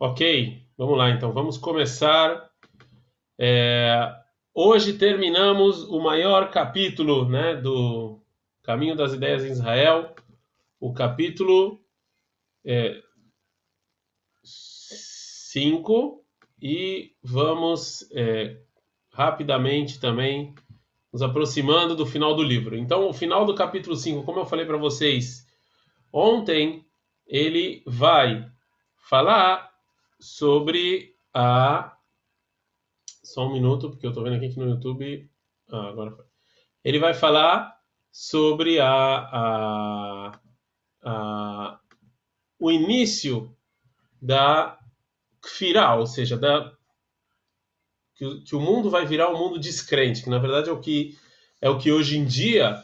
Ok, vamos lá então, vamos começar. É, hoje terminamos o maior capítulo né, do Caminho das Ideias em Israel, o capítulo 5, é, e vamos é, rapidamente também nos aproximando do final do livro. Então, o final do capítulo 5, como eu falei para vocês ontem, ele vai falar sobre a. Só um minuto, porque eu estou vendo aqui que no YouTube. Ah, agora foi. Ele vai falar sobre a, a, a o início da Kfirá, ou seja, da, que, que, o mundo vai virar um mundo descrente, que na verdade é o que, é o que hoje em dia.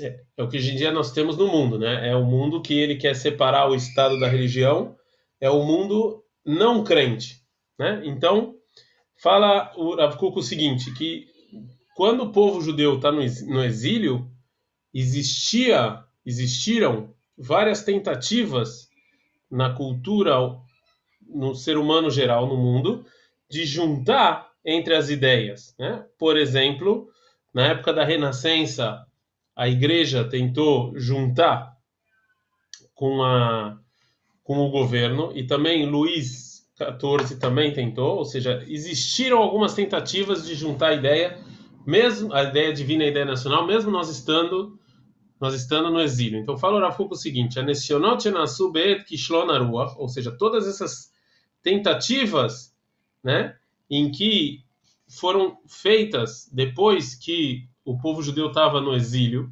É, é o que hoje em dia nós temos no mundo, né? É o mundo que ele quer separar o Estado da religião, é o mundo não crente. Né? Então, fala o Rav Kuk o seguinte, que quando o povo judeu está no exílio, existia, existiram várias tentativas na cultura, no ser humano geral, no mundo, de juntar entre as ideias. Né? Por exemplo, na época da Renascença, a igreja tentou juntar com a com o governo e também Luís XIV também tentou, ou seja, existiram algumas tentativas de juntar a ideia, mesmo a ideia divina e a ideia nacional, mesmo nós estando nós estando no exílio. Então fala Rafuco o seguinte: ou seja, todas essas tentativas, né, em que foram feitas depois que o povo judeu estava no exílio,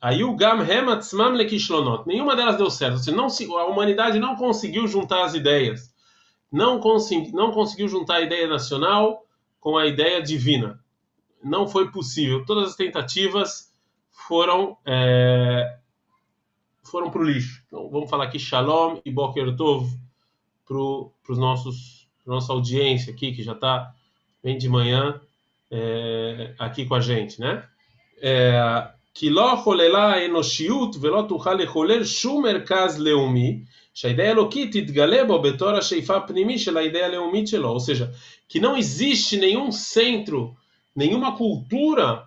Aí o Gam Hematzmam Lekishlonot. Nenhuma delas deu certo. Seja, não, a humanidade não conseguiu juntar as ideias. Não, consegui, não conseguiu juntar a ideia nacional com a ideia divina. Não foi possível. Todas as tentativas foram é, foram para o lixo. Então, vamos falar aqui Shalom e Boker Tov para os nossos nossa audiência aqui que já está bem de manhã é, aqui com a gente, né? É, כי לא חוללה האנושיות ולא תוכל לחולל שום מרכז לאומי, שהאידאה האלוקית תתגלה בו בתור השאיפה הפנימי של האידאה הלאומית שלו. Ou seja, que não existe nenhum centro, nenhuma cultura,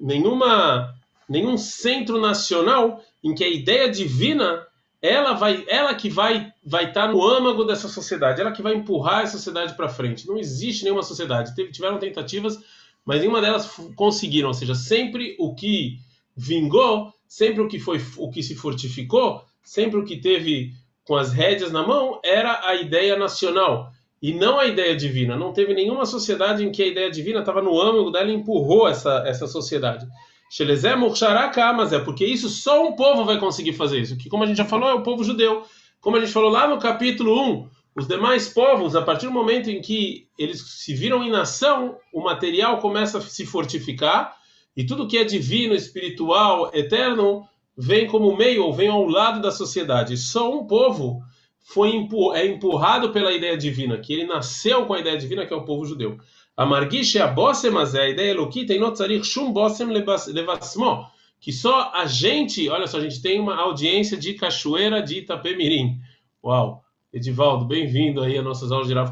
nenhuma, nenhum centro nacional em que a ideia divina ela vai ela que vai vai estar tá no âmago dessa sociedade ela que vai empurrar a sociedade para frente não existe nenhuma sociedade Teve, tiveram tentativas mas nenhuma delas conseguiram ou seja sempre o que vingou, sempre o que foi o que se fortificou, sempre o que teve com as rédeas na mão era a ideia nacional e não a ideia divina. Não teve nenhuma sociedade em que a ideia divina estava no âmago dela e empurrou essa, essa sociedade. mas é porque isso só um povo vai conseguir fazer isso. Que, como a gente já falou, é o povo judeu. Como a gente falou lá no capítulo 1, os demais povos, a partir do momento em que eles se viram em nação, o material começa a se fortificar e tudo que é divino, espiritual, eterno, vem como meio ou vem ao lado da sociedade. Só um povo foi é empurrado pela ideia divina, que ele nasceu com a ideia divina, que é o povo judeu. A marguiche a bossem, é a ideia eloquita, e notzarich shum bossem levasmo. Que só a gente, olha só, a gente tem uma audiência de cachoeira de Itapemirim. Uau! Edivaldo, bem-vindo aí às nossas aulas de Rav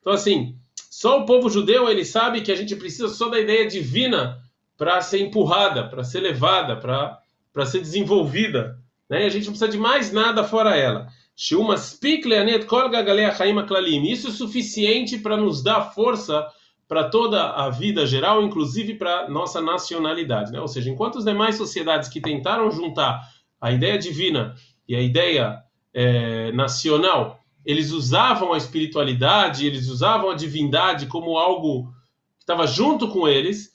Então, assim, só o povo judeu, ele sabe que a gente precisa só da ideia divina para ser empurrada, para ser levada, para ser desenvolvida. Né? E a gente não precisa de mais nada fora ela. Isso é suficiente para nos dar força para toda a vida geral, inclusive para nossa nacionalidade. Né? Ou seja, enquanto as demais sociedades que tentaram juntar a ideia divina e a ideia é, nacional, eles usavam a espiritualidade, eles usavam a divindade como algo que estava junto com eles,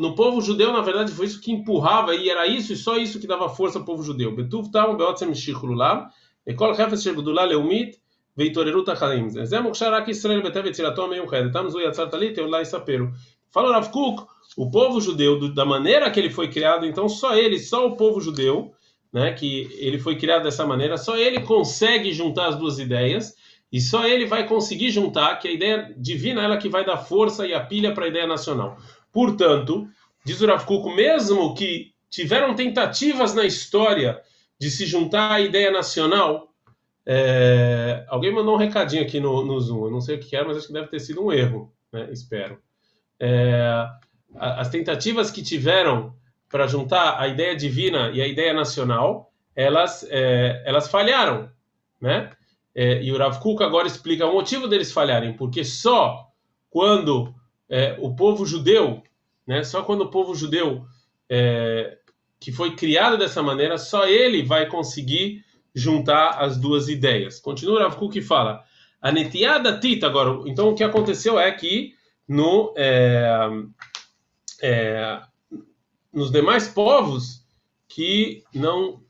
no povo judeu, na verdade, foi isso que empurrava e era isso e só isso que dava força ao povo judeu. Betuv tam beotzem shichululav, ekol hefes shel gedula leumit veitoreruta tacharim. Ze mokshar rak Israel betev etzirato ha-meyuchedet. Tam zu yatzar talit eolá isaperu. Fala Rav Kuk, o povo judeu, da maneira que ele foi criado, então só ele, só o povo judeu, né, que ele foi criado dessa maneira, só ele consegue juntar as duas ideias e só ele vai conseguir juntar que a ideia divina é ela que vai dar força e a pilha para a ideia nacional. Portanto, diz o Rav mesmo que tiveram tentativas na história de se juntar à ideia nacional, É, alguém mandou um recadinho aqui no, no Zoom. Eu não sei o que era, mas acho que deve ter sido um erro, né? Espero. É, as tentativas que tiveram para juntar a ideia divina e a ideia nacional, elas, é, elas falharam, né? É, e o Rav Kuk agora explica o motivo deles falharem, porque só quando é, o povo judeu, né? Só quando o povo judeu é, que foi criado dessa maneira, só ele vai conseguir juntar as duas ideias. Continua Rav Kuk e fala, a netiada tita agora. Então o que aconteceu é que no é, é, nos demais povos que não.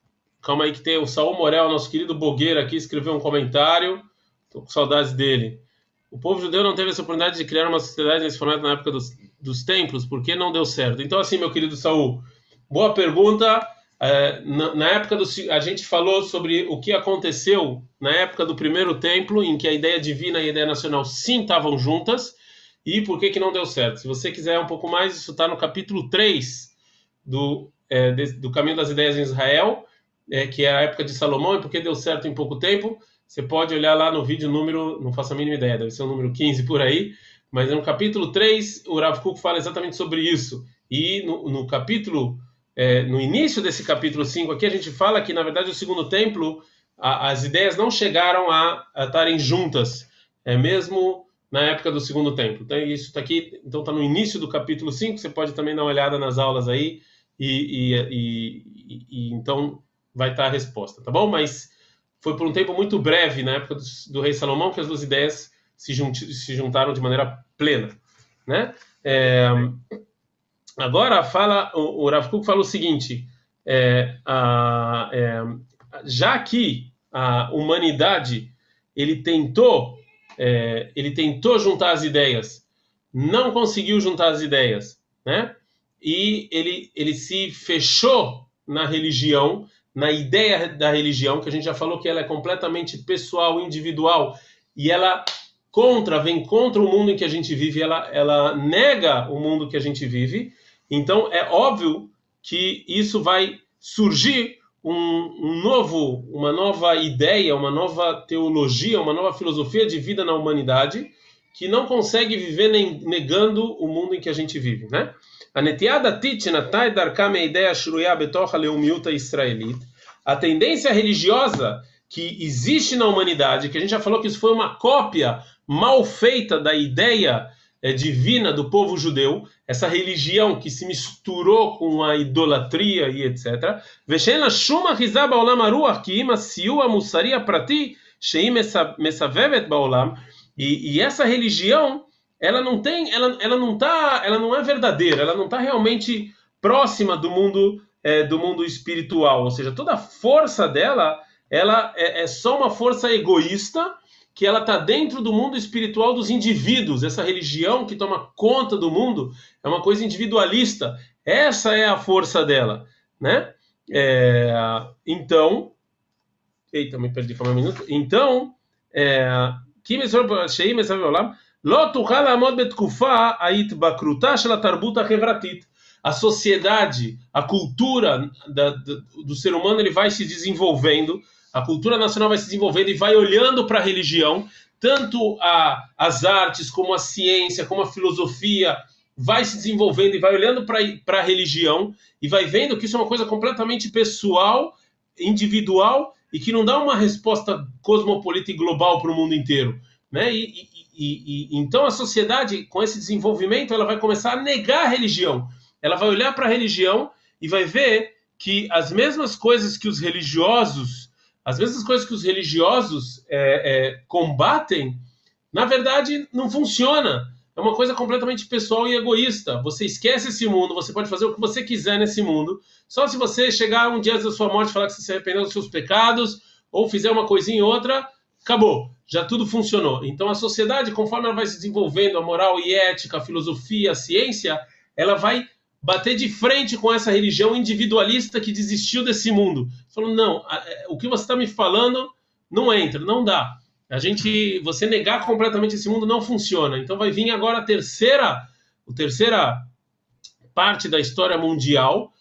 Calma aí, que tem o Saul Morel, nosso querido Bogueira, aqui, escreveu um comentário. Estou com saudades dele. O povo judeu não teve essa oportunidade de criar uma sociedade nesse formato na época dos, dos templos, por que não deu certo? Então, assim, meu querido Saul, boa pergunta. É, na, na, época do. A gente falou sobre o que aconteceu na época do primeiro templo, em que a ideia divina e a ideia nacional sim estavam juntas, e por que, que não deu certo. Se você quiser um pouco mais, isso está no capítulo 3 do, é, de, do Caminho das Ideias em Israel, é, que é a época de Salomão, e porque deu certo em pouco tempo. Você pode olhar lá no vídeo número, não faço a mínima ideia, deve ser o número 15 por aí, mas no capítulo 3, o Rav Kuk fala exatamente sobre isso. E no, no capítulo, é, no início desse capítulo 5 aqui, a gente fala que, na verdade, o segundo templo, a, as ideias não chegaram a, a estarem juntas, é mesmo na época do segundo templo. Então, isso está aqui, então está no início do capítulo 5, você pode também dar uma olhada nas aulas aí, e, e, e, e então vai estar tá a resposta, tá bom? Mas foi por um tempo muito breve, na época do, do rei Salomão, que as duas ideias se, junti, se juntaram de maneira plena, né? É, agora fala o, o Rav Kuk fala o seguinte: é, a, é, já que a humanidade ele tentou é, ele tentou juntar as ideias, não conseguiu juntar as ideias, né? E ele ele se fechou na religião, na ideia da religião que a gente já falou que ela é completamente pessoal, individual e ela contra, vem contra o mundo em que a gente vive, ela, ela nega o mundo que a gente vive. Então é óbvio que isso vai surgir um, um, novo, uma nova ideia, uma nova teologia, uma nova filosofia de vida na humanidade que não consegue viver nem negando o mundo em que a gente vive, né? A netiada titna taidarkame ideia shruya betocha leumiuta israelit. A tendência religiosa que existe na humanidade, que a gente já falou que isso foi uma cópia mal feita da ideia divina do povo judeu, essa religião que se misturou com a idolatria e etc. Veshena shuma rizaba olam aruach ki ima siua musaria prati sheim mesavevet baolam. E essa religião, ela não tem, ela, ela não tá, ela não é verdadeira, ela não está realmente próxima do mundo é, do mundo espiritual, ou seja, toda a força dela, ela é, é só uma força egoísta que ela está dentro do mundo espiritual dos indivíduos. Essa religião que toma conta do mundo é uma coisa individualista. Essa é a força dela, né? É, então, eita, me perdi por um minuto. Então, que a sociedade, a cultura da, do ser humano, ele vai se desenvolvendo a cultura nacional vai se desenvolvendo e vai olhando para a religião, tanto a, as artes, como a ciência, como a filosofia, vai se desenvolvendo e vai olhando para a religião e vai vendo que isso é uma coisa completamente pessoal, individual e que não dá uma resposta cosmopolita e global para o mundo inteiro. Né? E, e, e, e, então a sociedade, com esse desenvolvimento, ela vai começar a negar a religião. Ela vai olhar para a religião e vai ver que as mesmas coisas que os religiosos as coisas que os religiosos é, é, combatem, na verdade, não funciona. É uma coisa completamente pessoal e egoísta. Você esquece esse mundo, você pode fazer o que você quiser nesse mundo. Só se você chegar um dia da sua morte e falar que você se arrependeu dos seus pecados, ou fizer uma coisinha ou outra, acabou. Já tudo funcionou. Então a sociedade, conforme ela vai se desenvolvendo, a moral e ética, a filosofia, a ciência, ela vai bater de frente com essa religião individualista que desistiu desse mundo. Falou, não, é, o que você está me falando não entra, não dá. A gente, você negar completamente esse mundo não funciona. Então vai vir agora a terceira, a terceira parte da história mundial,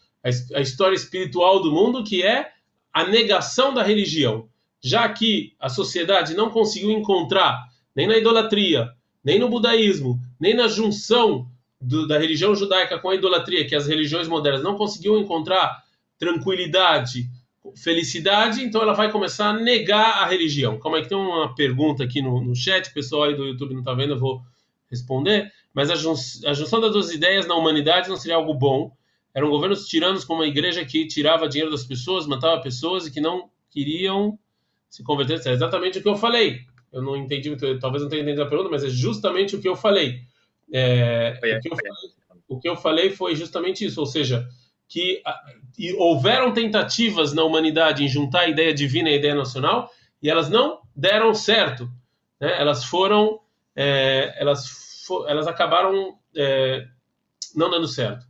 a história espiritual do mundo, que é a negação da religião. Já que a sociedade não conseguiu encontrar nem na idolatria, nem no budaísmo, nem na junção do, da religião judaica com a idolatria, que as religiões modernas não conseguiu encontrar tranquilidade, felicidade, então ela vai começar a negar a religião. Como é que tem uma pergunta aqui no, no chat, o pessoal aí do YouTube não está vendo, eu vou responder. Mas a, jun a junção das duas ideias na humanidade não seria algo bom. Eram governos tiranos com uma igreja que tirava dinheiro das pessoas, matava pessoas e que não queriam se converter. É exatamente o que eu falei. Eu não entendi, talvez não tenha entendido a pergunta, mas é justamente o que eu falei. É, o, que eu falei o que eu falei foi justamente isso, ou seja, que houveram tentativas na humanidade em juntar a ideia divina e a ideia nacional e elas não deram certo. Né? Elas foram, é, elas, elas acabaram é, não dando certo.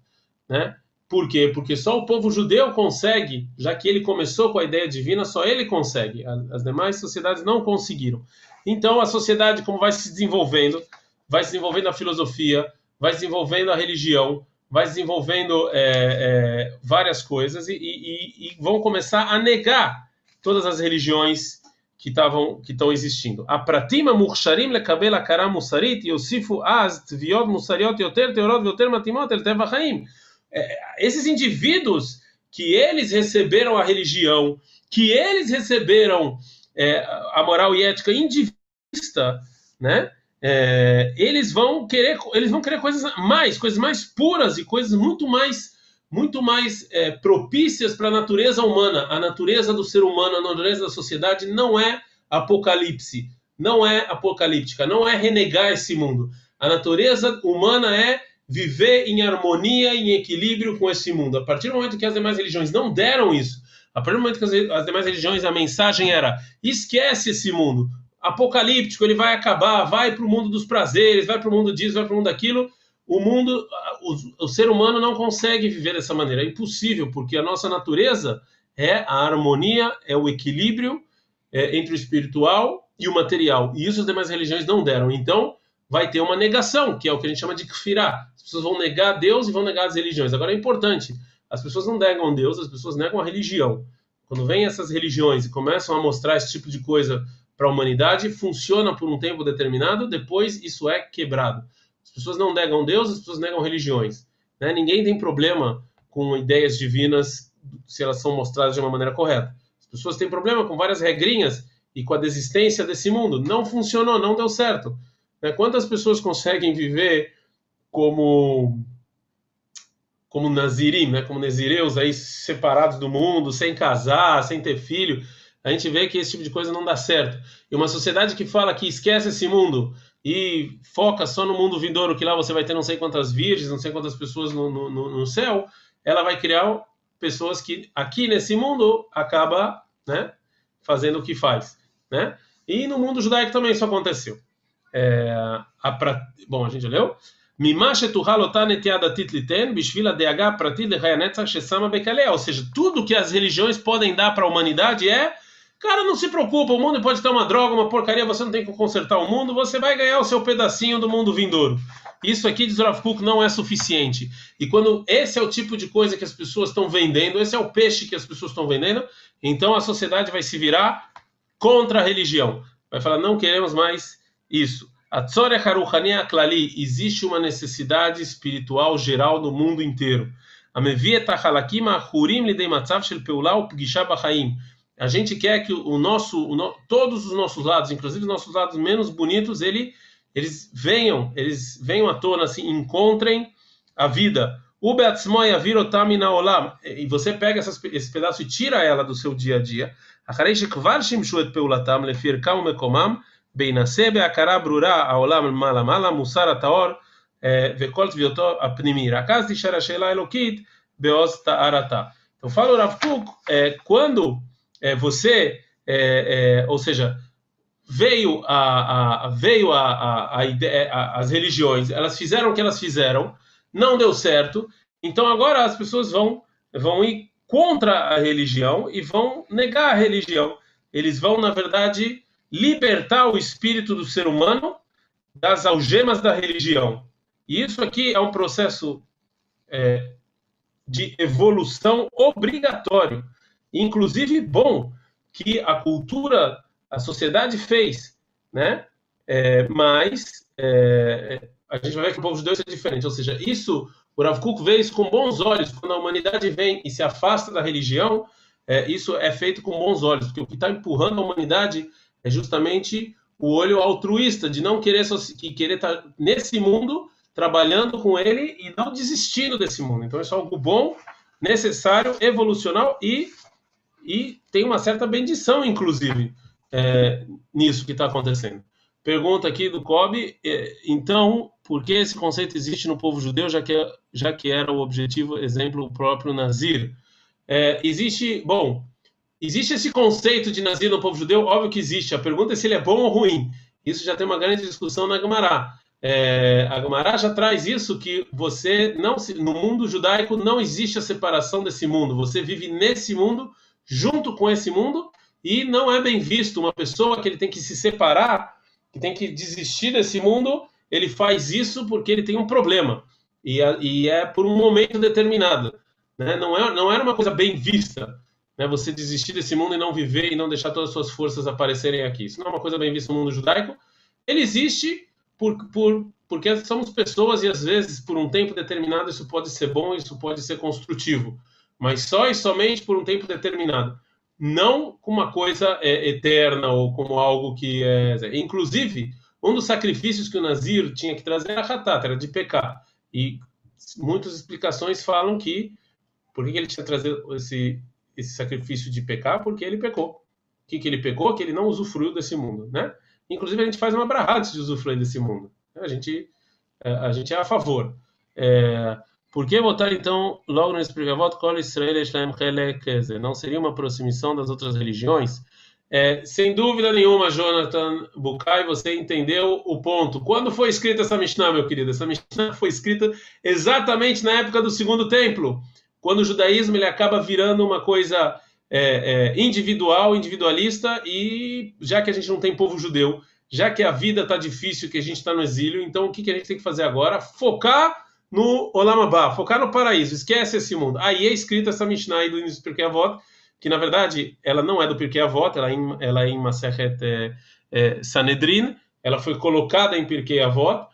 Né? Por quê? Porque só o povo judeu consegue, já que ele começou com a ideia divina, só ele consegue. As demais sociedades não conseguiram. Então a sociedade, como vai se desenvolvendo, vai se desenvolvendo a filosofia, vai se desenvolvendo a religião, vai desenvolvendo é, é, várias coisas e, e, e, vão começar a negar todas as religiões que estavam que estão existindo. A pratima mursharim lekabel akara musarit yosifu az tviot musariot yoter teorot yoter matimot el esses indivíduos que eles receberam a religião, que eles receberam é, a moral e ética indivista, né? é, eles vão querer eles vão querer coisas mais coisas mais puras e coisas muito mais muito mais é, propícias para a natureza humana a natureza do ser humano a natureza da sociedade não é apocalipse não é apocalíptica não é renegar esse mundo a natureza humana é viver em harmonia em equilíbrio com esse mundo a partir do momento que as demais religiões não deram isso a partir do momento que as, as demais religiões a mensagem era esquece esse mundo apocalíptico, ele vai acabar, vai para o mundo dos prazeres, vai para o mundo disso, vai para o mundo daquilo. O mundo, o, o, ser humano não consegue viver dessa maneira. É impossível, porque a nossa natureza é a harmonia, é o equilíbrio é, entre o espiritual e o material. E isso as demais religiões não deram. Então, vai ter uma negação, que é o que a gente chama de kfirá. As pessoas vão negar Deus e vão negar as religiões. Agora é importante, as pessoas não negam Deus, as pessoas negam a religião. Quando vêm essas religiões e começam a mostrar esse tipo de coisa para a humanidade, funciona por um tempo determinado, depois isso é quebrado. As pessoas não negam Deus, as pessoas negam religiões. Né? Ninguém tem problema com ideias divinas se elas são mostradas de uma maneira correta. As pessoas têm problema com várias regrinhas e com a desistência desse mundo. Não funcionou, não deu certo. Né? Quantas pessoas conseguem viver como como nazirim, né? como nazireus aí separados do mundo, sem casar, sem ter filho? a gente vê que esse tipo de coisa não dá certo. E uma sociedade que fala que esquece esse mundo e foca só no mundo vindouro, que lá você vai ter não sei quantas virgens, não sei quantas pessoas no, no, no céu, ela vai criar pessoas que aqui nesse mundo acaba né, fazendo o que faz. Né? E no mundo judaico também isso aconteceu. É, a pra... Bom, a gente leu? Ou seja, tudo que as religiões podem dar para a humanidade é Cara, não se preocupa, o mundo pode ter uma droga, uma porcaria, você não tem que consertar o mundo, você vai ganhar o seu pedacinho do mundo vindouro. Isso aqui, diz Rav Kuk, não é suficiente. E quando esse é o tipo de coisa que as pessoas estão vendendo, esse é o peixe que as pessoas estão vendendo, então a sociedade vai se virar contra a religião. Vai falar, não queremos mais isso. A Tzoreh Haruchania Aklali, existe uma necessidade espiritual geral no mundo inteiro. A gente quer que o nosso, o no, todos os nossos lados, inclusive os nossos lados menos bonitos, ele, eles venham, eles venham à tona, assim, encontrem a vida. E você pega essas, esse pedaço e tira ela do seu dia a dia. Beinasebe akara brura aolam malamala musar ataor eh, vekol tvioto apnimir. Akas tishar ashela elokit beos ta'arata. Então fala o Rav Kuk, é, quando é, você, é, ou seja, veio a, a veio a, a, a, as religiões, elas fizeram o que elas fizeram, não deu certo, então agora as pessoas vão vão ir contra a religião e vão negar a religião. Eles vão, na verdade, libertar o espírito do ser humano das algemas da religião. E isso aqui é um processo é, de evolução obrigatório inclusive bom, que a cultura, a sociedade fez, né? É, mas é, a gente vai ver que o povo judeu é diferente. Ou seja, isso, o Rav Kuk vê isso com bons olhos. Quando a humanidade vem e se afasta da religião, é, isso é feito com bons olhos, porque o que está empurrando a humanidade é justamente o olho altruísta, de não querer, querer estar tá nesse mundo, trabalhando com ele e não desistindo desse mundo. Então, é algo bom, necessário, evolucional e, e tem uma certa bendição, inclusive, é, nisso que está acontecendo. Pergunta aqui do Kobe, é, então, por que esse conceito existe no povo judeu, já que, já que era o objetivo, exemplo, o próprio Nazir? É, existe, bom, existe esse conceito de Nazir no povo judeu? Óbvio que existe. A pergunta é se ele é bom ou ruim. Isso já tem uma grande discussão na Gemara. É, a Gemara já traz isso que você não no mundo judaico não existe a separação desse mundo. Você vive nesse mundo junto com esse mundo e não é bem visto uma pessoa que ele tem que se separar que tem que desistir desse mundo, ele faz isso porque ele tem um problema. E, e é por um momento determinado. Né? Não, é, não era uma coisa bem vista né? você desistir desse mundo e não viver e não deixar todas as suas forças aparecerem aqui. Isso não é uma coisa bem vista no mundo judaico. Ele existe por, por, porque somos pessoas e às vezes, por um tempo determinado, isso pode ser bom, isso pode ser construtivo. Mas só e somente por um tempo determinado não como uma coisa é, eterna ou como algo que é. Inclusive, um dos sacrifícios que o Nazir tinha que trazer era ratat, era de pecar. E muitas explicações falam que por que ele tinha trazer esse, esse sacrifício de pecar? Porque ele pecou. O que, que ele pecou? Que ele não usufruiu desse mundo, né? Inclusive a gente faz uma brahá de usufruir desse mundo. A gente, é, a gente é a favor. É, por que botar então logo nesse Prigavot Kol Israel Helek Não seria uma aproximação das outras religiões? É, sem dúvida nenhuma, Jonathan Bukai, você entendeu o ponto. Quando foi escrita essa Mishnah, meu querido? Essa Mishnah foi escrita exatamente na época do Segundo Templo, quando o judaísmo ele acaba virando uma coisa é, é, individual, individualista, e já que a gente não tem povo judeu, já que a vida está difícil, que a gente está no exílio, então o que, que a gente tem que fazer agora? Focar no Olamabá, focar no paraíso, esquece esse mundo. Aí é escrita essa Mishnah do início do Pirkei Avot, que na verdade ela não é do Pirkei Avot, ela é em, ela é em Masechet é, é, Sanedrin, ela foi colocada em Pirkei Avot,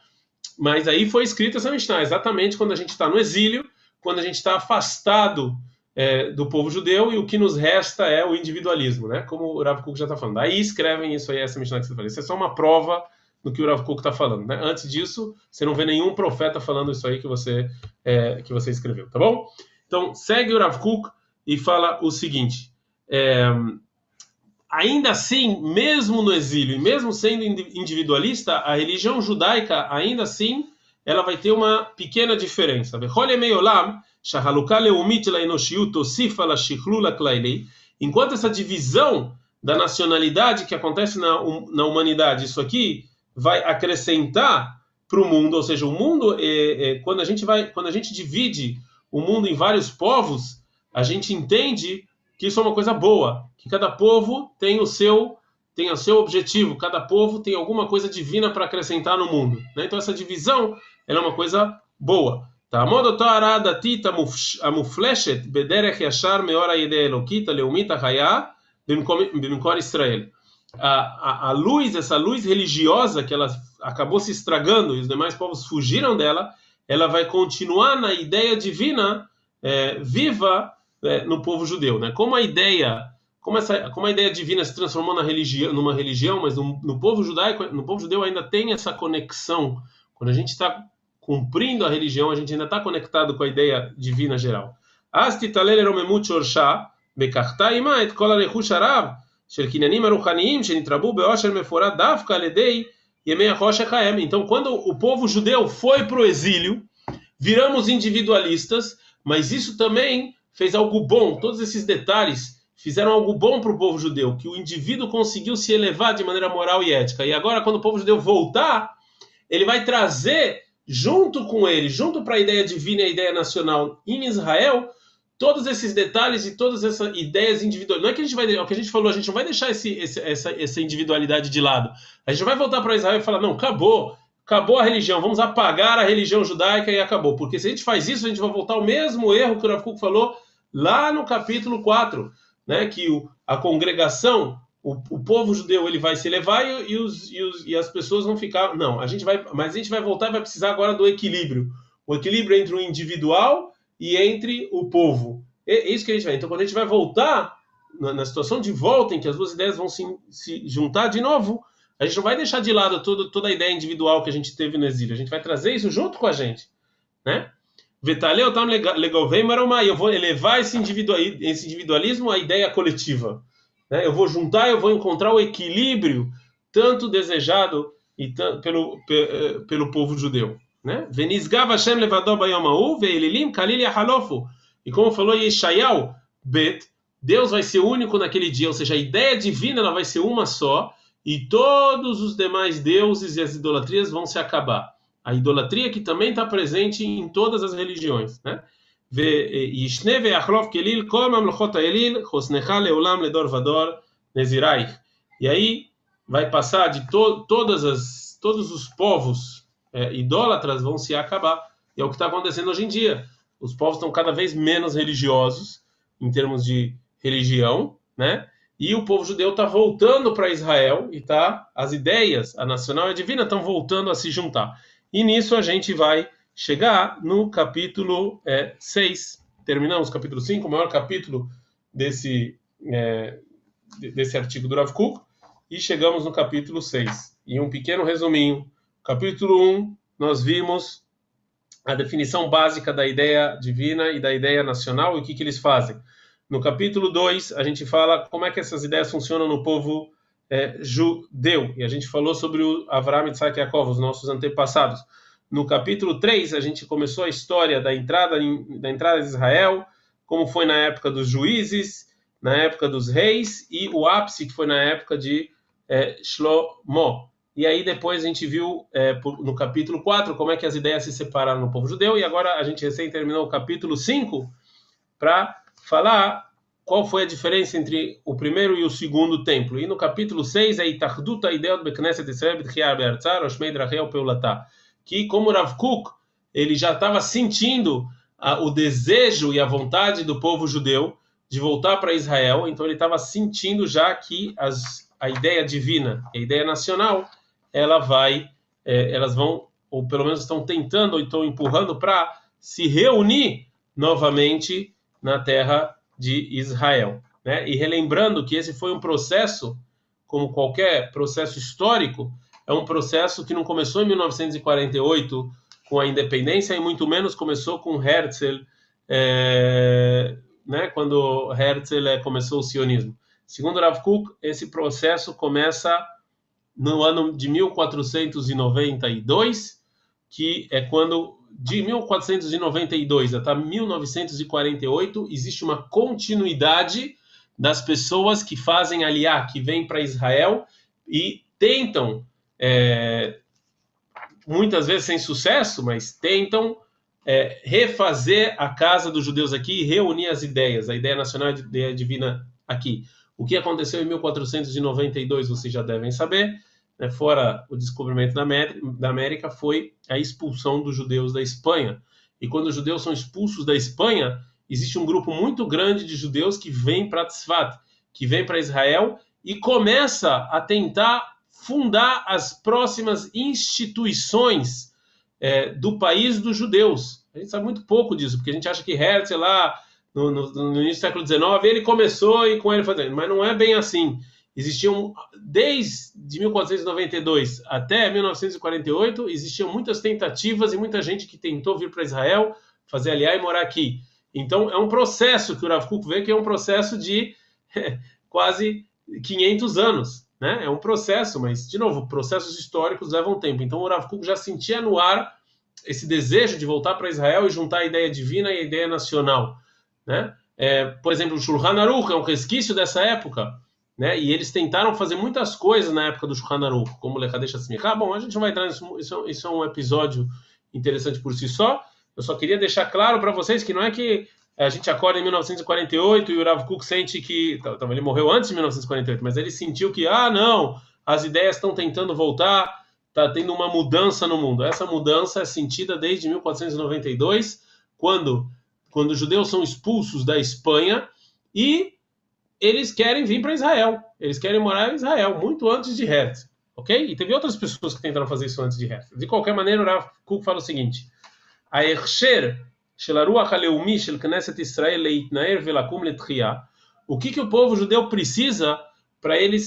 mas aí foi escrita essa Mishnah, exatamente quando a gente está no exílio, quando a gente está afastado é, do povo judeu e o que nos resta é o individualismo, né? Como o Rav Kuk já está falando. Aí escrevem isso aí, essa Mishnah que você falou. Isso é só uma prova do que o Rav Kuk está falando. Né? Antes disso, você não vê nenhum profeta falando isso aí que você, é, que você escreveu, tá bom? Então, segue o Rav Kuk e fala o seguinte: é, ainda assim, mesmo no exílio e mesmo sendo individualista, a religião judaica, ainda assim, ela vai ter uma pequena diferença. Enquanto essa divisão da nacionalidade que acontece na, na humanidade, isso aqui vai acrescentar para o mundo, ou seja, o mundo é, é, quando a gente vai, quando a gente divide o mundo em vários povos, a gente entende que isso é uma coisa boa, que cada povo tem o seu tem o seu objetivo, cada povo tem alguma coisa divina para acrescentar no mundo. Né? Então essa divisão é uma coisa boa. תעמוד אותו הרע הדתית המופלשת בדרך ישר מאור הידי אלוקית הלאומית החיה במקור ישראל a, a, a, luz, essa luz religiosa que ela acabou se estragando e os demais povos fugiram dela, ela vai continuar na ideia divina é, viva é, no povo judeu, né? Como a ideia, como, essa, como a ideia divina se transformou na religião, numa religião, mas no, no povo judaico, no povo judeu ainda tem essa conexão. Quando a gente está cumprindo a religião, a gente ainda está conectado com a ideia divina geral. Então, quando o povo judeu foi para o exílio, viramos individualistas, mas isso também fez algo bom. Todos esses detalhes fizeram algo bom para o povo judeu, que o indivíduo conseguiu se elevar de maneira moral e ética. E agora, quando o povo judeu voltar, ele vai trazer junto com ele, junto para a ideia divina e a ideia nacional em Israel, todos esses detalhes e todas essas ideias individuais. Não é que a gente vai, é o que a gente falou, a gente não vai deixar esse, esse, essa, essa individualidade de lado. A gente vai voltar para Israel e falar: não, acabou, acabou a religião, vamos apagar a religião judaica e acabou. Porque se a gente faz isso, a gente vai voltar ao mesmo erro que o Rav Kuk falou lá no capítulo 4. Né, que o, a congregação, o, o povo judeu, ele vai se elevar e, e, os, e, os, e as pessoas vão ficar. Não, a gente vai, mas a gente vai voltar e vai precisar agora do equilíbrio. O equilíbrio entre o individual e entre o povo. É, é isso que a gente vai. Então, quando a gente vai voltar na, na situação de volta em que as duas ideias vão se, se juntar de novo, a gente não vai deixar de lado todo, toda a ideia individual que a gente teve no exílio. A gente vai trazer isso junto com a gente, né? Vetaleu tam legal vem maromai. Eu vou elevar esse, individualismo à ideia coletiva. Né? Eu vou juntar, eu vou encontrar o equilíbrio tanto desejado e pelo, eh, pelo povo judeu. Né? Venizgav Hashem levador bayamahu ve'elilim kalil yahalofu. E como falou Yeshayahu, bet, Deus vai ser único naquele dia, ou seja, a ideia divina ela vai ser uma só, e todos os demais deuses e as idolatrias vão se acabar. A idolatria que também está presente em todas as religiões, né? E aí vai passar de to todas as todos os povos é, idólatras vão se acabar. É o que está acontecendo hoje em dia. Os povos estão cada vez menos religiosos em termos de religião, né? E o povo judeu está voltando para Israel e tá as ideias, a nacional e a divina estão voltando a se juntar. E nisso a gente vai chegar no capítulo é, 6. Terminamos o capítulo 5, o maior capítulo desse, é, desse artigo do Rav Kuk, e chegamos no capítulo 6. E um pequeno resuminho. Capítulo 1, nós vimos a definição básica da ideia divina e da ideia nacional e o que, que eles fazem. No capítulo 2, a gente fala como é que essas ideias funcionam no povo é, judeu. E a gente falou sobre o Avram e Yaakov, os nossos antepassados. No capítulo 3, a gente começou a história da entrada, em, da entrada de Israel, como foi na época dos juízes, na época dos reis, e o ápice que foi na época de é, Shlomo. E aí depois a gente viu é, no capítulo 4 como é que as ideias se separaram no povo judeu, e agora a gente recém terminou o capítulo 5 para falar qual foi a diferença entre o primeiro e o segundo templo. E no capítulo 6 é Itachduta Ideot Bekneset Israel B'tchiar Be'artzar Oshmei Drachel Peulatá. Que como Rav Kuk, ele já estava sentindo a, o desejo e a vontade do povo judeu de voltar para Israel, então ele estava sentindo já que as, a ideia divina, a ideia nacional, ela vai, é, elas vão, ou pelo menos estão tentando, ou estão empurrando para se reunir novamente na terra de Israel. Né? E relembrando que esse foi um processo, como qualquer processo histórico, é um processo que não começou em 1948 com a independência e muito menos começou com Herzl, é, né, quando Herzl é, começou o sionismo. Segundo Rav Kuk, esse processo começa no ano de 1492, que é quando de 1492 até 1948 existe uma continuidade das pessoas que fazem aliá, que vêm para Israel e tentam, é, muitas vezes sem sucesso, mas tentam é, refazer a casa dos judeus aqui e reunir as ideias, a ideia nacional e a ideia divina aqui. O que aconteceu em 1492 vocês já devem saber né, fora o descobrimento da América, foi a expulsão dos judeus da Espanha. E quando os judeus são expulsos da Espanha, existe um grupo muito grande de judeus que vem para Tzfat, que vem para Israel e começa a tentar fundar as próximas instituições é, do país dos judeus. A gente sabe muito pouco disso, porque a gente acha que Herzl lá no, no, no início do século XIX ele começou e com ele fazendo, mas não é bem assim existiam desde 1492 até 1948 existiam muitas tentativas e muita gente que tentou vir para Israel fazer aliar e morar aqui. Então é um processo que o Rav Kuk vê que é um processo de quase 500 anos, né? É um processo, mas de novo, processos históricos levam tempo. Então o Rav Kuk já sentia no ar esse desejo de voltar para Israel e juntar a ideia divina e a ideia nacional, né? É, por exemplo, o Shulchan Aruch é um resquício dessa época né? E eles tentaram fazer muitas coisas na época do Shulchan Aruch, como Lechadesha Smichah. Bom, a gente não vai entrar nisso, isso, isso é um episódio interessante por si só. Eu só queria deixar claro para vocês que não é que a gente acorda em 1948 e o Rav Kuk sente que. Tá, ele morreu antes de 1948, mas ele sentiu que, ah, não, as ideias estão tentando voltar, está tendo uma mudança no mundo. Essa mudança é sentida desde 1492, quando, quando os judeus são expulsos da Espanha e eles querem vir para Israel. Eles querem morar em Israel, muito antes de Hertz. Ok? E teve outras pessoas que tentaram fazer isso antes de Hertz. De qualquer maneira, o Rav Kuk fala o seguinte: A Israel o que que o povo judeu precisa para ele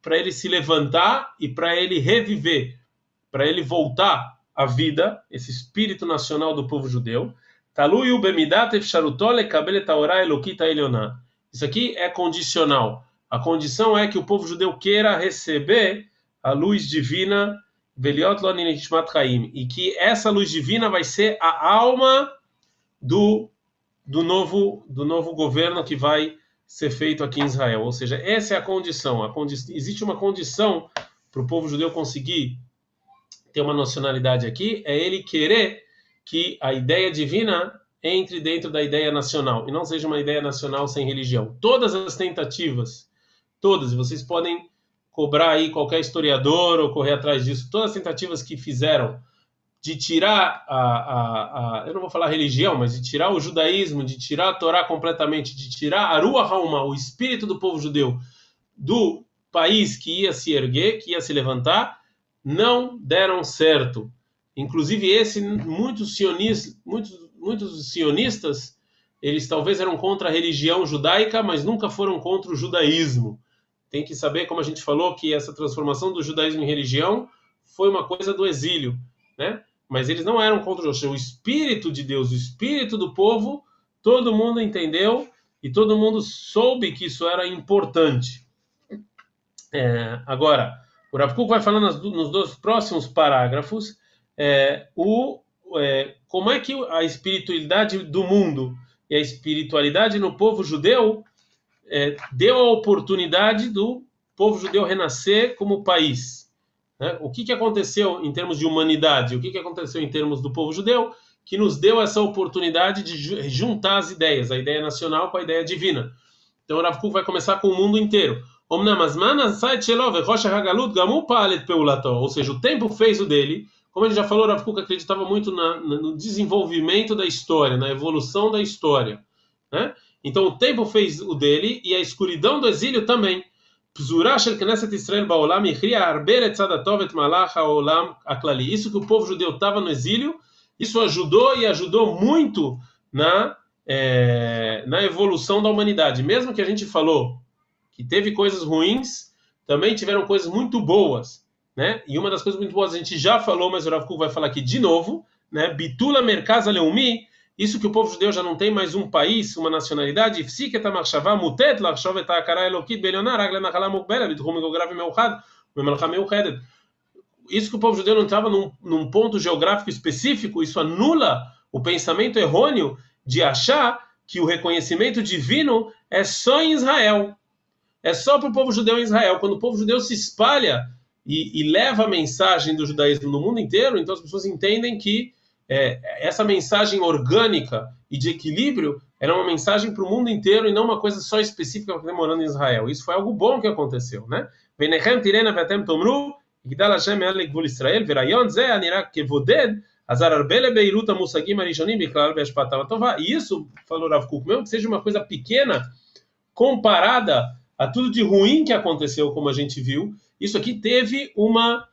para ele se levantar e para ele reviver, para ele voltar à vida, esse espírito nacional do povo judeu? Isso aqui é condicional. A condição é que o povo judeu queira receber a luz divina, e que essa luz divina vai ser a alma do, do, novo, do novo governo que vai ser feito aqui em Israel. Ou seja, essa é a condição. A condi existe uma condição para o povo judeu conseguir ter uma nacionalidade aqui, é ele querer que a ideia divina entre dentro da ideia nacional e não seja uma ideia nacional sem religião. Todas as tentativas, todas, vocês podem cobrar aí qualquer historiador ou correr atrás disso, todas as tentativas que fizeram de tirar a, a, a, eu não vou falar religião, mas de tirar o judaísmo, de tirar a Torá completamente, de tirar a Ruach Hauma, o espírito do povo judeu, do país que ia se erguer, que ia se levantar, não deram certo. Inclusive esse muitos sionistas, muitos muitos sionistas, eles talvez eram contra a religião judaica, mas nunca foram contra o judaísmo. Tem que saber, como a gente falou, que essa transformação do judaísmo em religião foi uma coisa do exílio, né? Mas eles não eram contra o espírito de Deus, o espírito do povo, todo mundo entendeu e todo mundo soube que isso era importante. É, agora, o Rav Kuk vai falando nos dois próximos parágrafos é, o é, como é que a espiritualidade do mundo e a espiritualidade no povo judeu é, deu a oportunidade do povo judeu renascer como país. Né? O que, que aconteceu em termos de humanidade? O que, que aconteceu em termos do povo judeu? Que nos deu essa oportunidade de juntar as ideias, a ideia nacional com a ideia divina. Então, o Rav Kuk vai começar com o mundo inteiro. Ou seja, o tempo fez o dele, como ele já falou, Rav Kuk acreditava muito na, no desenvolvimento da história, na evolução da história. Né? Então o tempo fez o dele e a escuridão do exílio também. Isso que o povo judeu estava no exílio, isso ajudou e ajudou muito na, é, na evolução da humanidade. Mesmo que a gente falou que teve coisas ruins, também tiveram coisas muito boas né? E uma das coisas muito boas a gente já falou, mas o Rav Kuk vai falar aqui de novo, né? Bitula Merkaz Leumi, isso que o povo judeu já não tem mais um país, uma nacionalidade, mutet Isso que o povo judeu não estava num, num ponto geográfico específico, isso anula o pensamento errôneo de achar que o reconhecimento divino é só em Israel. É só para o povo judeu em Israel. Quando o povo judeu se espalha e, e, leva a mensagem do judaísmo no mundo inteiro, então as pessoas entendem que é, essa mensagem orgânica e de equilíbrio era uma mensagem para o mundo inteiro e não uma coisa só específica para morando em Israel. Isso foi algo bom que aconteceu, né? tirena vetem tomru, יגדל השם מעל לגבול ישראל, ורעיון זה הנראה כבודד, עזר הרבה לבהירות המושגים הראשונים בכלל בהשפעתם הטובה. E isso, falou Rav Kuk, mesmo que seja uma coisa pequena, comparada a tudo de ruim que aconteceu, como a gente viu, isso aqui teve uma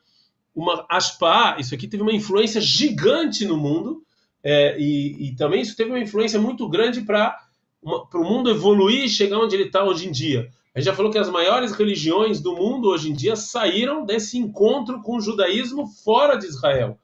uma aspa, isso aqui teve uma influência gigante no mundo é, e, e, também isso teve uma influência muito grande para o mundo evoluir e chegar onde ele está hoje em dia. A gente já falou que as maiores religiões do mundo hoje em dia saíram desse encontro com o judaísmo fora de Israel,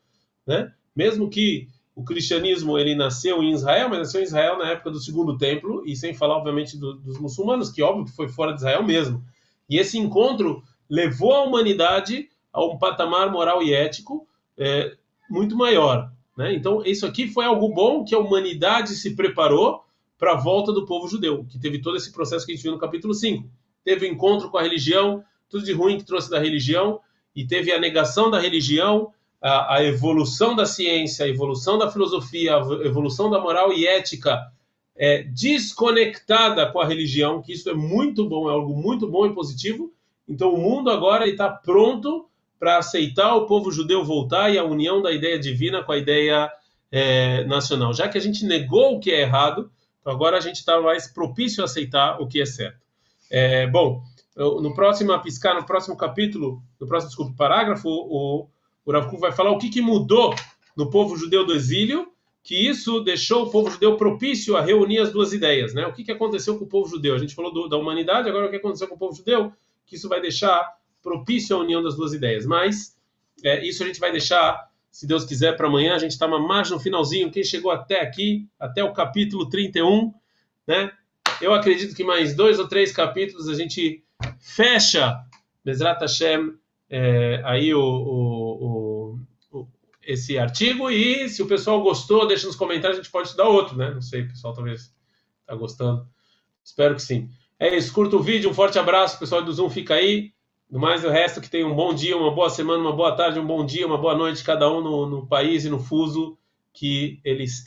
né? Mesmo que o cristianismo ele nasceu em Israel, mas nasceu em Israel na época do segundo templo e sem falar obviamente do, dos muçulmanos, que óbvio que foi fora de Israel mesmo. E esse encontro levou a humanidade a um patamar moral e ético é, muito maior. Né? Então, isso aqui foi algo bom que a humanidade se preparou para a volta do povo judeu, que teve todo esse processo que a gente viu no capítulo 5. Teve o encontro com a religião, tudo de ruim que trouxe da religião, e teve a negação da religião, a, a evolução da ciência, a evolução da filosofia, a evolução da moral e ética é, desconectada com a religião, que isso é muito bom, é algo muito bom e positivo, então o mundo agora está pronto para aceitar o povo judeu voltar e a união da ideia divina com a ideia é, nacional. Já que a gente negou o que é errado, então agora a gente está mais propício a aceitar o que é certo. É, bom, no próximo piscar, no próximo capítulo, no próximo desculpa, parágrafo, o, o vai falar o que, que mudou no povo judeu do exílio, que isso deixou o povo judeu propício a reunir as duas ideias, né? O que, que aconteceu com o povo judeu? A gente falou do, da humanidade, agora o que aconteceu com o povo judeu? Que isso vai deixar propício a união das duas ideias. Mas é, isso a gente vai deixar, se Deus quiser, para amanhã. A gente está mais no finalzinho. Quem chegou até aqui, até o capítulo 31, né? Eu acredito que mais dois ou três capítulos a gente fecha, Bezrat Hashem, é, aí o, o, o, esse artigo. E se o pessoal gostou, deixa nos comentários, a gente pode estudar outro, né? Não sei, o pessoal talvez está gostando. Espero que sim. É isso, curta o vídeo, um forte abraço, pessoal do Zoom fica aí. No mais, o resto que tenha um bom dia, uma boa semana, uma boa tarde, um bom dia, uma boa noite, cada um no, no país e no fuso que ele está.